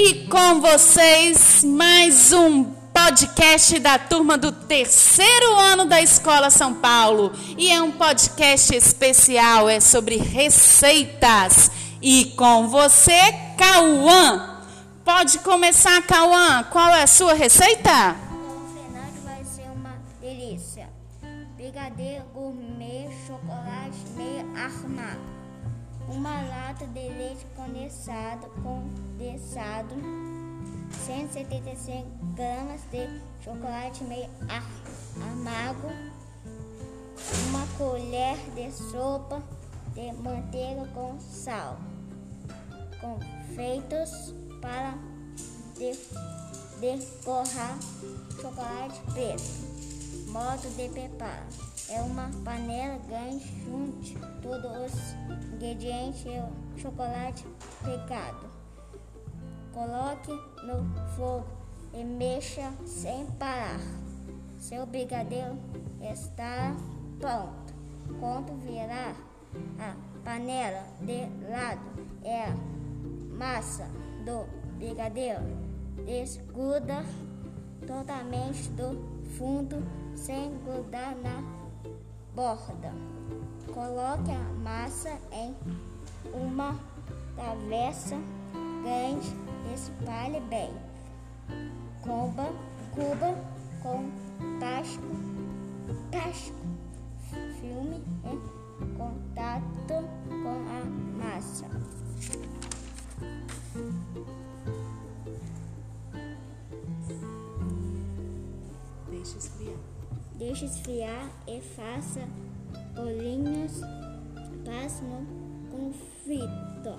E com vocês, mais um podcast da turma do terceiro ano da Escola São Paulo. E é um podcast especial, é sobre receitas. E com você, Cauã. Pode começar, Cauã. Qual é a sua receita? Com o Fernando vai ser uma delícia. Brigadeiro gourmet, chocolate meio armado. Uma lata de leite condensado, condensado. 175 gramas de chocolate meio ar- amargo. Uma colher de sopa de manteiga com sal. Confeitos para de decorar chocolate preto. Modo de preparo. É uma panela grande, junte todos os ingredientes e o chocolate picado. Coloque no fogo e mexa sem parar. Seu brigadeiro está pronto. Quando virar a panela de lado, é a massa do brigadeiro desgruda totalmente do fundo sem grudar na borda. Coloque a massa em uma travessa grande espalhe bem. Cuba, cuba com tacho, tacho, filme em contato com a massa. Deixa esfriar. Deixe esfriar e faça bolinhas. Passe no conflito.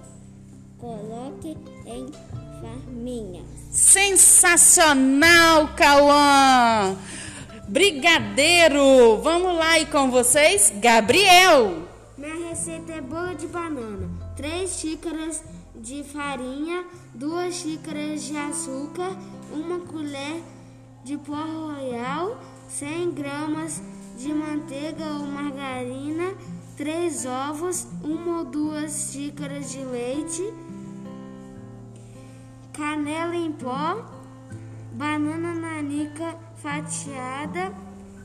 Coloque em farminha. Sensacional, Cauã! Brigadeiro! Vamos lá e com vocês, Gabriel! Minha receita é bolo de banana. 3 xícaras de farinha, 2 xícaras de açúcar, uma colher de pó royal, 100 gramas de manteiga ou margarina, 3 ovos, uma ou duas xícaras de leite, canela em pó, banana nanica fatiada,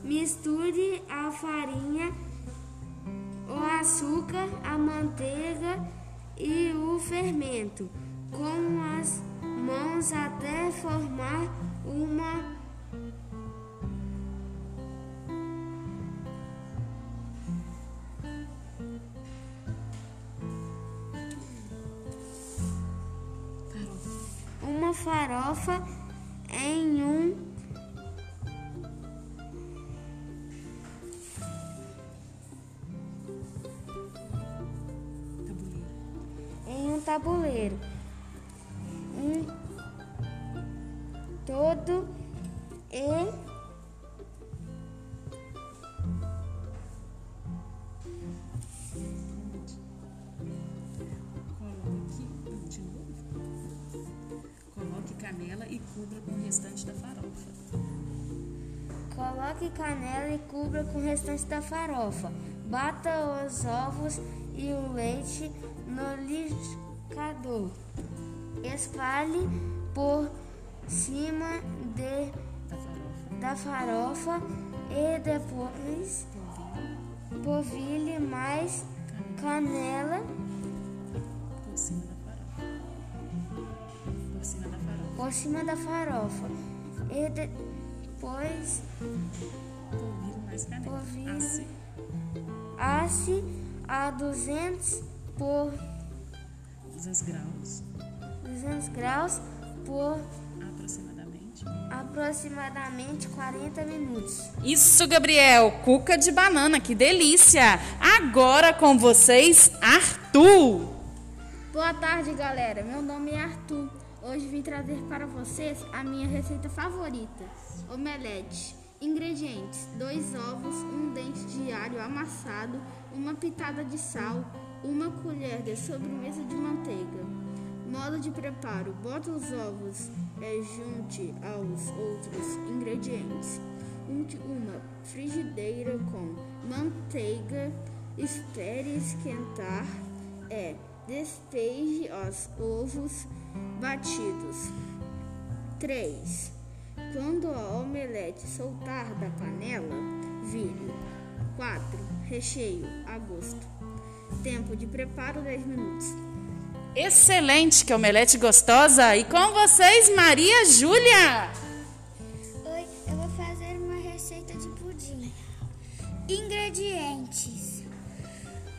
misture a farinha o açúcar, a manteiga e o fermento. Com as mãos até formar uma farofa canela e cubra com o restante da farofa. Bata os ovos e o leite no liquidificador. Espalhe por cima de, Da farofa. da farofa e depois polvilhe mais canela Por cima da farofa. Por cima da farofa. por cima da farofa e depois Polvilho mais. Assim. asse a 200 por 200 graus. 200 graus por Aproximadamente. aproximadamente 40 minutos. Isso, Gabriel. Cuca de banana, que delícia! Agora com vocês, Arthur. Boa tarde, galera. Meu nome é Arthur. Hoje vim trazer para vocês a minha receita favorita, omelete. Ingredientes: dois ovos, um dente de alho amassado, uma pitada de sal, uma colher de sobremesa de manteiga. Modo de preparo: bota os ovos é, junte aos outros ingredientes. Unte uma frigideira com manteiga, espere esquentar, é, Despeje os ovos batidos. 3. Quando a omelete soltar da panela, vire. 4. Recheio a gosto. Tempo de preparo 10 minutos. Excelente, que omelete gostosa! E com vocês, Maria Júlia! Oi, eu vou fazer uma receita de pudim. Ingredientes: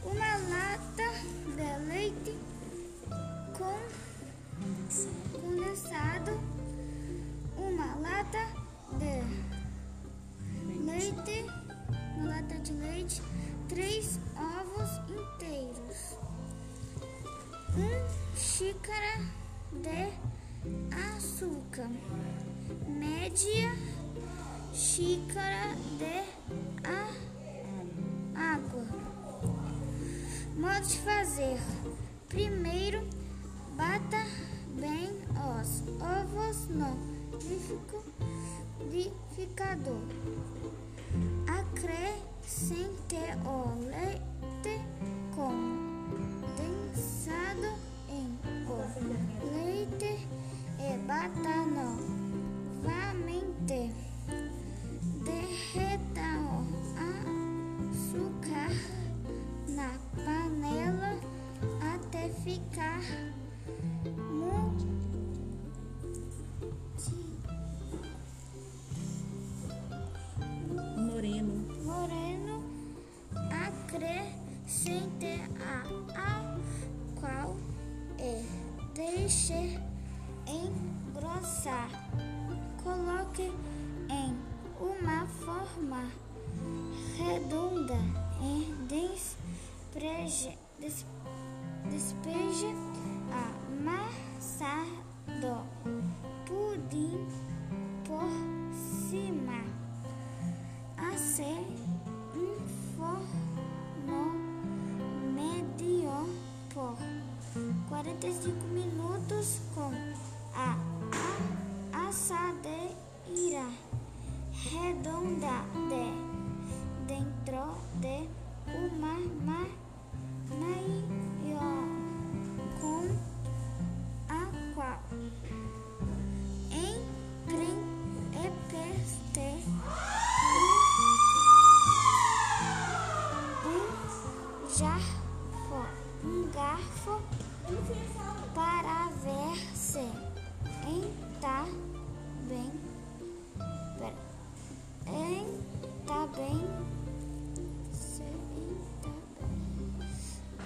uma lata de leite com condensado, uma lata de leite, uma lata de leite, três ovos inteiros, um xícara de açúcar, média xícara de água. Modo de fazer: primeiro, bata bem os ovos no liquidificador. Acrescente o condensado em o leite e bata novamente. Derreta o açúcar na panela até ficar deixe engrossar. Coloque em uma forma redonda e despeje, des- despeje a massa do pudim por cima. Assim, um forno médio por 45 minutos com a, assadeira redonda de dentro de uma ma- maior com a qual empreende um um garfo para ver se está bem, tá está bem,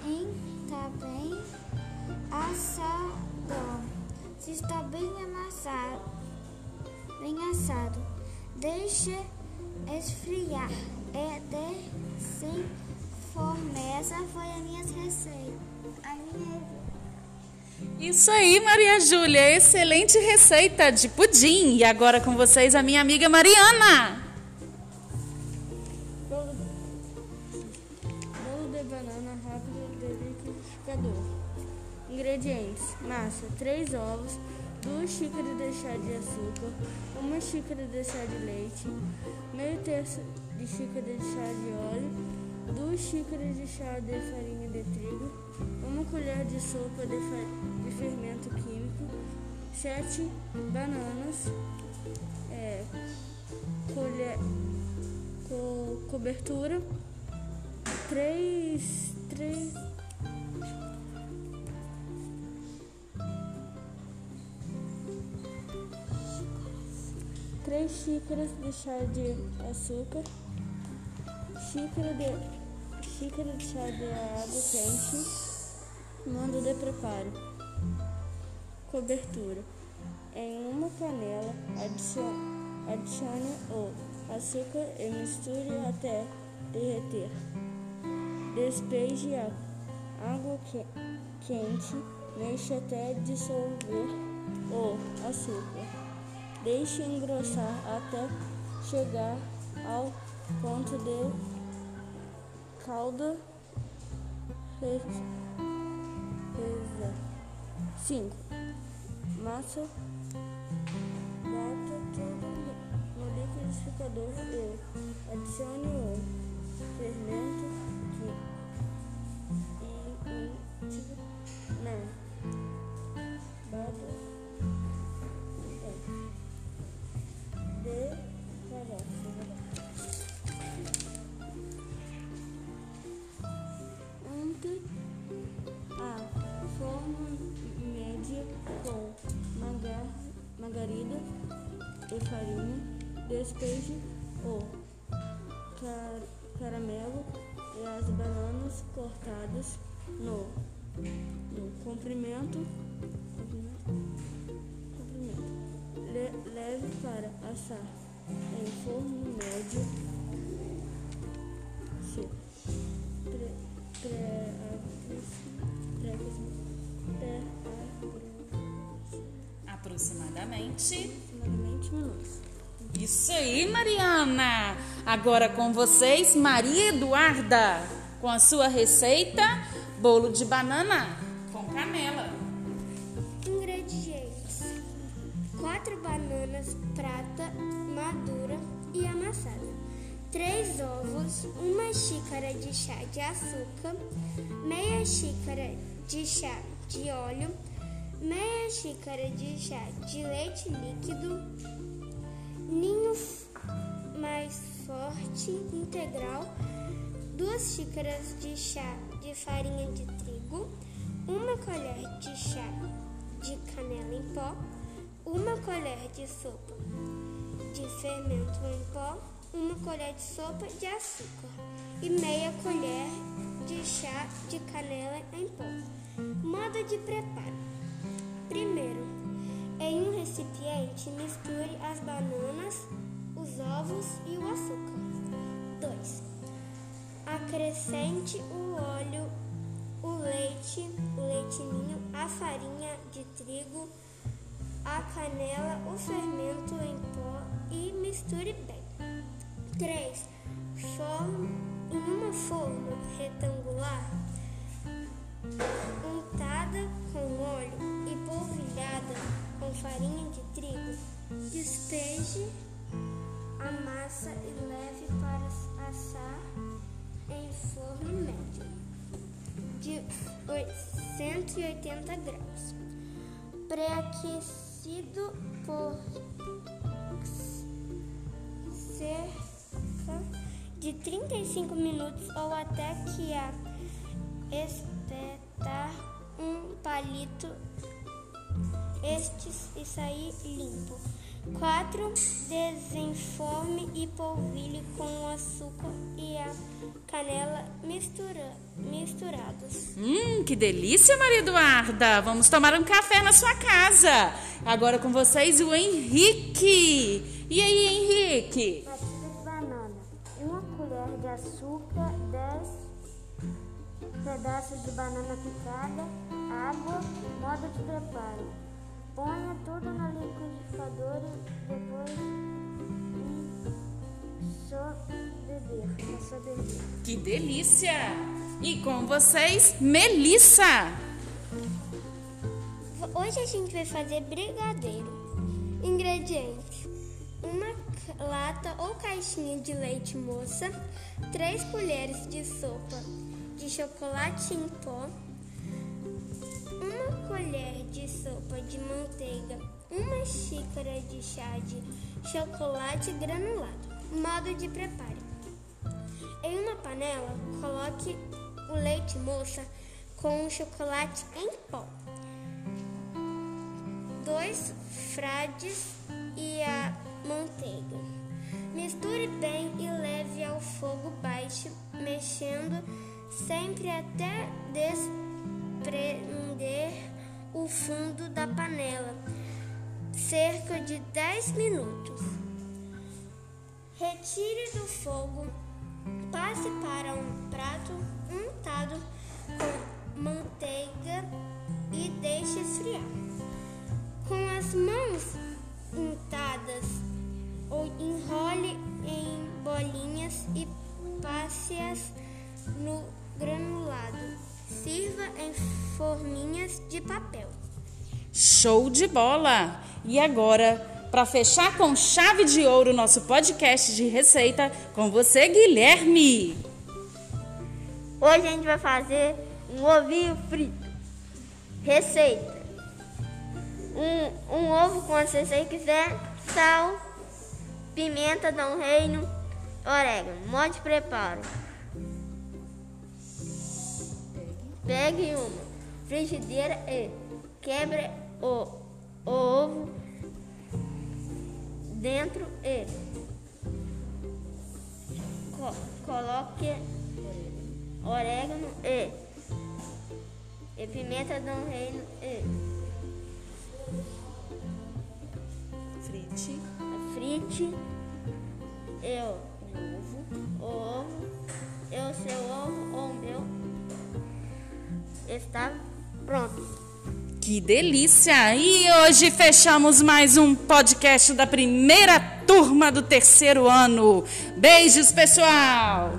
em tá bem? Assado, se está bem amassado, bem assado, deixe esfriar. E de Essa foi a minha receita. A minha Isso aí, Maria Júlia, excelente receita de pudim. E agora com vocês a minha amiga Mariana. Bolo, bolo de banana rápido de liquidificador. Ingredientes: massa, 3 ovos, 2 xícaras de chá de açúcar, 1 xícara de chá de leite, meio terço de xícara de chá de óleo, 2 xícaras de chá de farinha de trigo, 1 colher de sopa de, de fermento químico, 7 bananas, é, colher, co- cobertura, três, três, três xícaras de chá de açúcar, xícara de, xícara de chá de água quente, mando de preparo, cobertura. Em uma panela, adicione, o açúcar e misture até derreter. Despeje a água que- quente, mexa até dissolver o açúcar. Deixe engrossar até chegar ao ponto de cauda pesa 5. Massa bota tudo no liquidificador e adicione o fermento que e, e tipo, não bota Despeje o car caramelo e as bananas cortadas no, no comprimento. comprimento. Le, leve para assar em forno médio. Se pre, pre, pre, Aproximadamente. aproximadamente minutos. Isso aí, Mariana! Agora com vocês, Maria Eduarda, com a sua receita: bolo de banana com canela. Ingredientes: 4 bananas prata madura e amassada, 3 ovos, 1 xícara de chá de açúcar, meia xícara de chá de óleo, meia xícara de chá de leite líquido, ninho mais forte integral, 2 xícaras de chá de farinha de trigo, uma colher de chá de canela em pó, uma colher de sopa de fermento em pó, uma colher de sopa de açúcar e meia colher de chá de canela em pó. Modo de preparo: primeiro, em um recipiente, misture as bananas, os ovos e o açúcar. 2. Acrescente o óleo, o leite, o leitinho, a farinha de trigo, a canela, o fermento em pó e misture bem. 3. Forno em uma forma retangular, com farinha de trigo. Despeje a massa e leve para assar em forno médio de 180 graus, pré-aquecido por cerca de 35 minutos ou até que a espetar um palito estes e sair limpo. 4. Desenforme e polvilhe com açúcar e a canela mistura, misturados. Hum, que delícia, Maria Eduarda! Vamos tomar um café na sua casa. Agora com vocês o Henrique. E aí, Henrique? Que delícia! E com vocês, Melissa. Hoje a gente vai fazer brigadeiro. Ingredientes: uma lata ou caixinha de leite moça, 3 colheres de sopa de chocolate em pó, uma colher de sopa de manteiga, uma xícara de chá de chocolate granulado. Modo de preparo: em uma panela, coloque o leite moça com o chocolate em pó dois frades e a manteiga. Misture bem e leve ao fogo baixo, mexendo sempre até desprender o fundo da panela, cerca de 10 minutos. Retire do fogo, passe para um prato untado com manteiga e deixe esfriar. Com as mãos untadas, enrole em bolinhas e passe-as no granulado. Sirva em forminhas de papel. Show de bola! E agora, para fechar com chave de ouro nosso podcast de receita, com você, Guilherme. Hoje a gente vai fazer um ovinho frito. Receita: um, um ovo quando você quiser, sal, pimenta, dom reino, orégano. Modo de preparo: pegue uma frigideira e quebre o, o ovo dentro e co coloque orégano e, e pimenta do reino e Frite. frite eu o ovo e o seu ovo ou o meu está. Que delícia! E hoje fechamos mais um podcast da primeira turma do terceiro ano. Beijos, pessoal!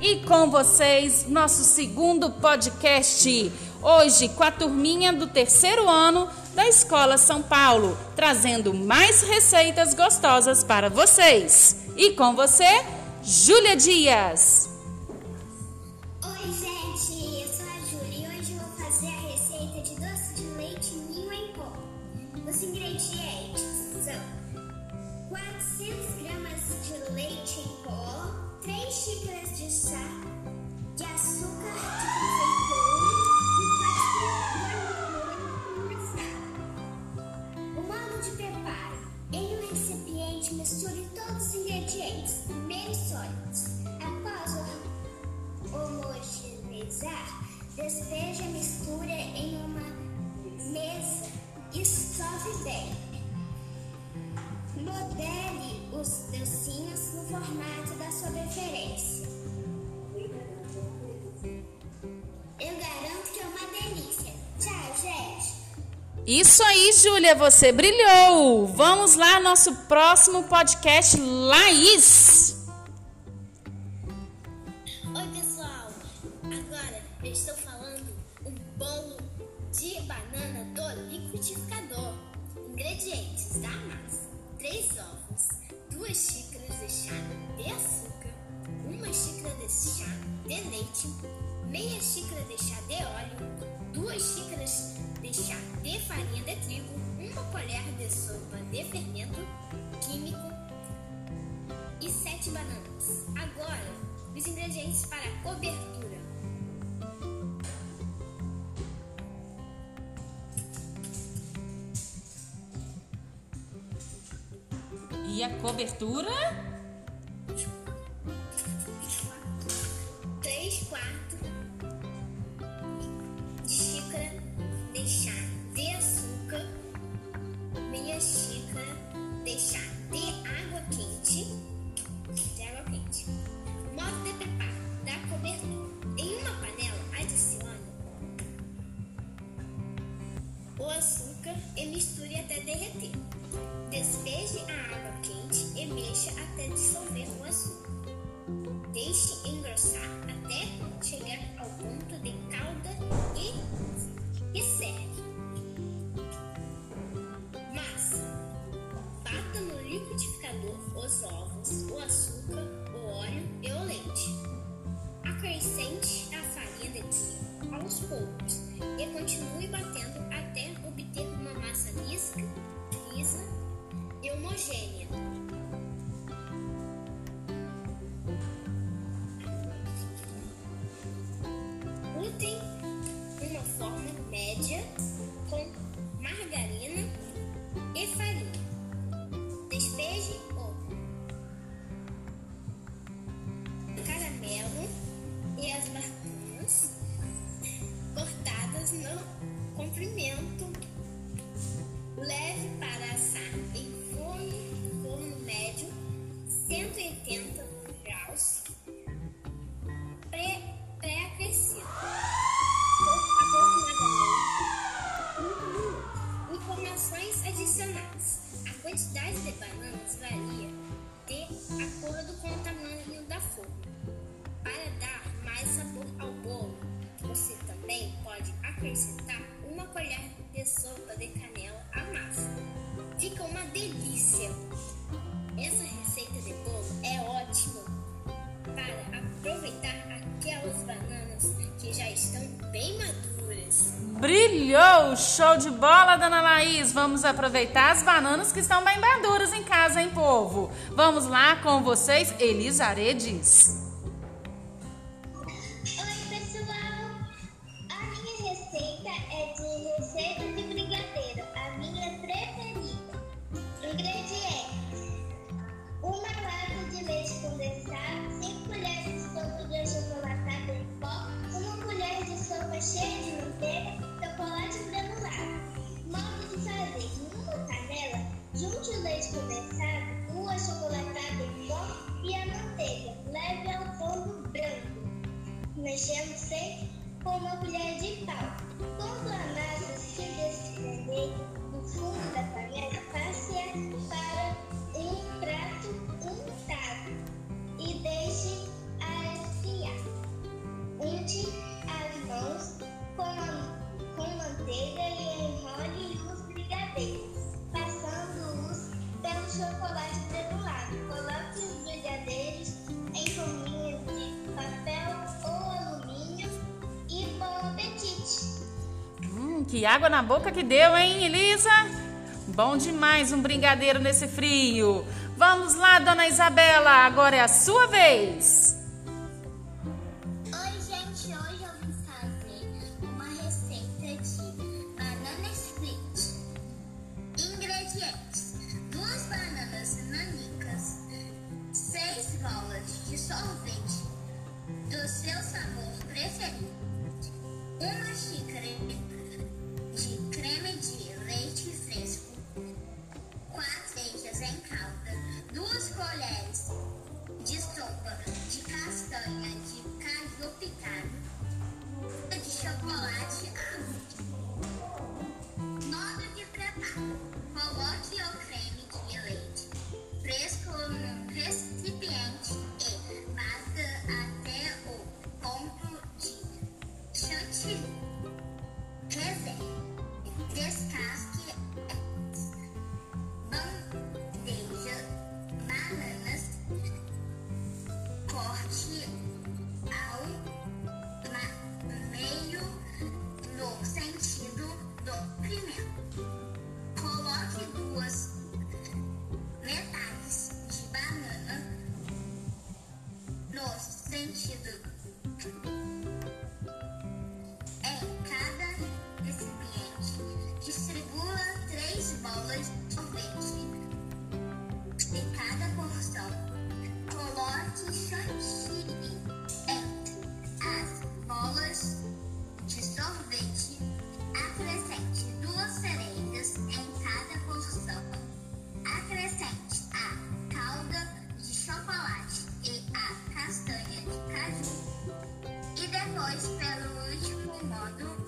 E com vocês, nosso segundo podcast. Hoje, com a turminha do terceiro ano da Escola São Paulo, trazendo mais receitas gostosas para vocês. E com você, Júlia Dias. Oi, gente, eu sou a Júlia e hoje eu vou fazer a receita de doce de leite em pó. Os ingredientes são 400 gramas de leite em pó, 3 xícaras de chá de açúcar de formato da sua preferência. Eu garanto que é uma delícia. Tchau, gente! Isso aí, Júlia, você brilhou! Vamos lá, nosso próximo podcast, Laís! Oi pessoal, agora eu estou falando um bolo de banana do liquidificador. Ingredientes da massa: 3 ovos, 2 xícaras de chá de açúcar, 1 xícara de chá de leite, meia xícara de chá de óleo, 2 xícaras de chá de farinha de trigo, uma colher de sopa de fermento químico e sete bananas. Agora, os ingredientes para a cobertura. E a cobertura? O açúcar e misture até derreter. Despeje a água quente e mexa até dissolver o açúcar. Deixe engrossar até chegar ao ponto de Show de bola, dona Laís! Vamos aproveitar as bananas que estão bem maduras em casa, hein, povo? Vamos lá com vocês, Elisa Aredes. Oi, pessoal! A minha receita é de receita de Junte o leite condensado, o achocolatado em pó e a manteiga. Leve ao fogo branco, mexendo sempre com uma colher de pau. Quando a massa se desprender do fundo da panela, Que água na boca que deu, hein, Elisa? Bom demais um brigadeiro nesse frio. Vamos lá, dona Isabela, agora é a sua vez.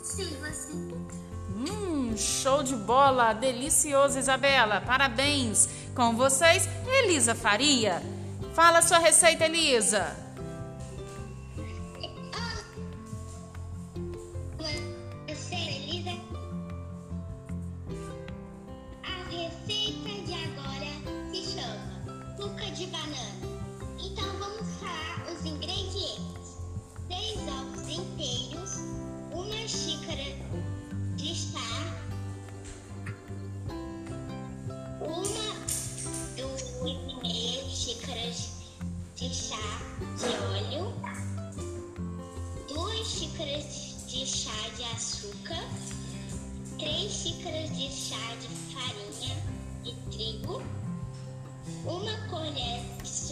Silva Cinto. Hum, show de bola! Delicioso, Isabela! Parabéns! Com vocês, Elisa Faria. Fala sua receita, Elisa!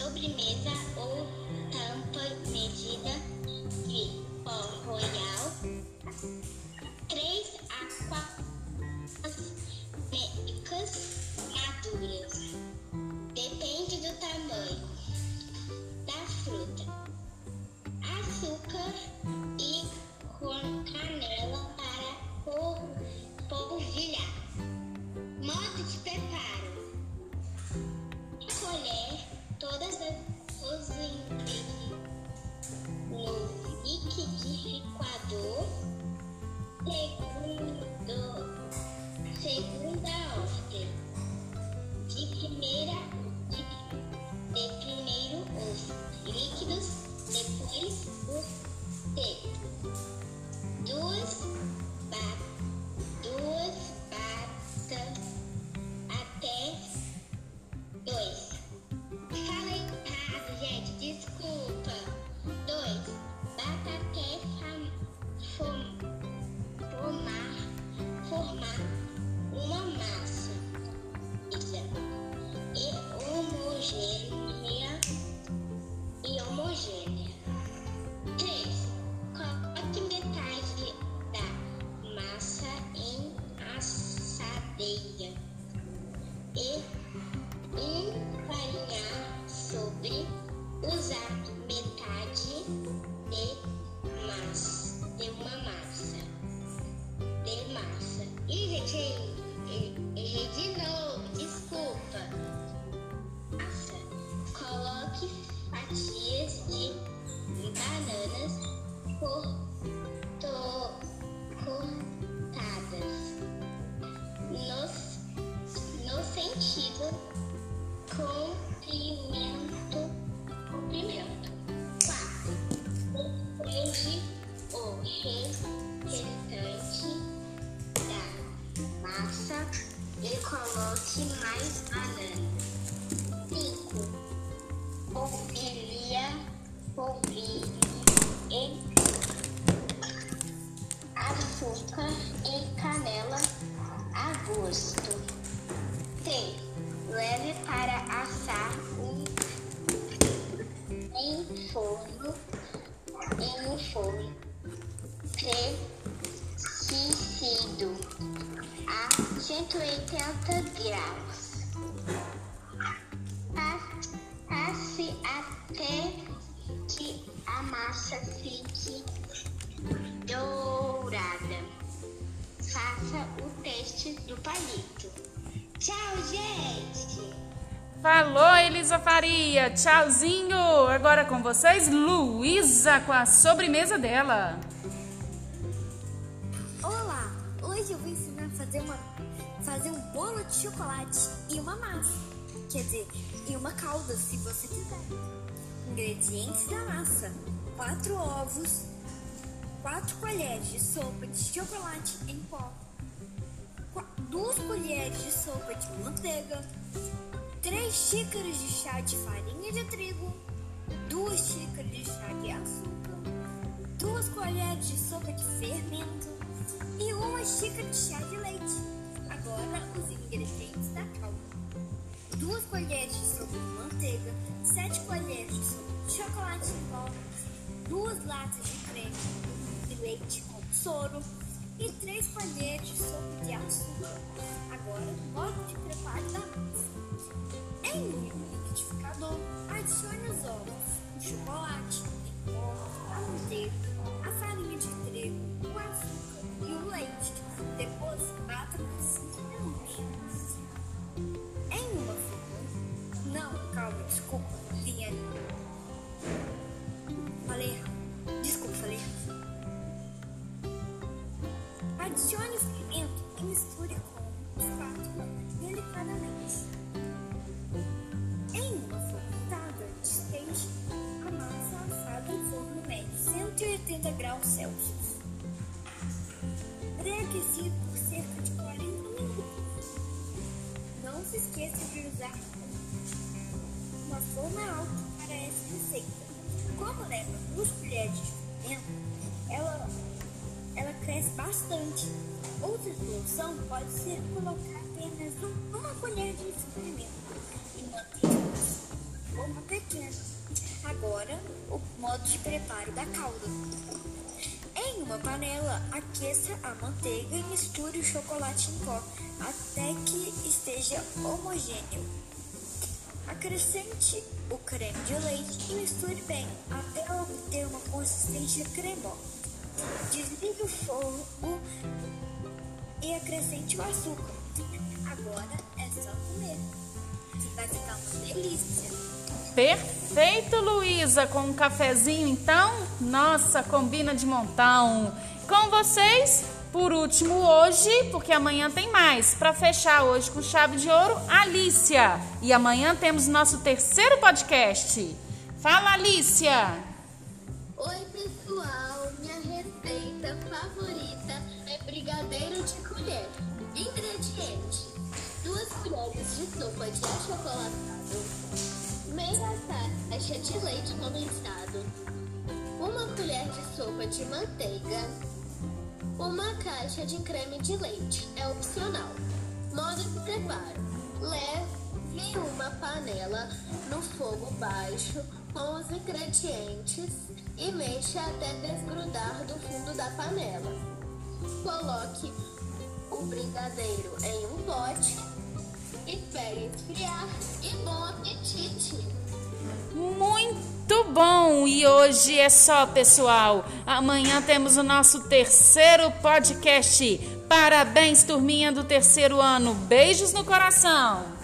sobremesa ou tampa medida de pó royal, 3 a 4 Faça o teste do palito. Tchau, gente! Falou, Elisa Faria. Tchauzinho. Agora com vocês, Luísa com a sobremesa dela. Olá! Hoje eu vou ensinar a fazer, uma, fazer um bolo de chocolate e uma massa. Quer dizer, e uma calda, se você quiser. Ingredientes da massa: 4 ovos, 4 colheres de sopa de chocolate em pó, 2 colheres de sopa de manteiga, 3 xícaras de chá de farinha de trigo, 2 xícaras de chá de açúcar, 2 colheres de sopa de fermento e uma xícara de chá de leite. Agora os ingredientes da calda. 2 colheres de sopa de manteiga, 7 colheres de sopa de chocolate em pó, 2 latas de creme leite com soro e 3 colheres de sopa de açúcar. Agora, modo de preparo da massa. Em um liquidificador, adicione os ovos, o chocolate em pó, a manteiga, a farinha de trigo, o açúcar e o leite. Depois, bata por 5 minutos. Em uma forma. Não, calma, desculpa, Liane. Falei errado. Desculpa, falei errado. Adicione o fermento e misture com espátula delicadamente. Em uma fornada, despeje a massa assada em forno médio, 180 graus Celsius. Pré-aquecido por cerca de 40 minutos. Não se esqueça de usar uma forma alta para essa receita. Como leva duas colheres de fermento, ela, ela cresce bastante. Outra solução pode ser colocar apenas um- uma colher de fermento e manter uma pequena. Agora, o modo de preparo da calda. Em uma panela, aqueça a manteiga e misture o chocolate em pó até que esteja homogêneo. Acrescente o creme de leite e misture bem até obter uma consistência cremosa. Desligue o fogo e acrescente o açúcar. Agora é só comer. Vai ficar uma delícia. Perfeito, Luísa, com um cafezinho então? Nossa, combina de montão. Com vocês, por último hoje, porque amanhã tem mais. Para fechar hoje com chave de ouro, Alícia. E amanhã temos nosso terceiro podcast. Fala, Alícia. Favorita é brigadeiro de colher. Ingredientes: 2 colheres de sopa de achocolatado, meia caixa de leite condensado, uma colher de sopa de manteiga, uma caixa de creme de leite. É opcional. Modo de preparo: leve uma panela no fogo baixo com os ingredientes e mexa até desgrudar do fundo da panela. Coloque o brigadeiro em um pote, espere esfriar e bom apetite! Muito bom! E hoje é só, pessoal. Amanhã temos o nosso terceiro podcast. Parabéns, turminha do terceiro ano. Beijos no coração.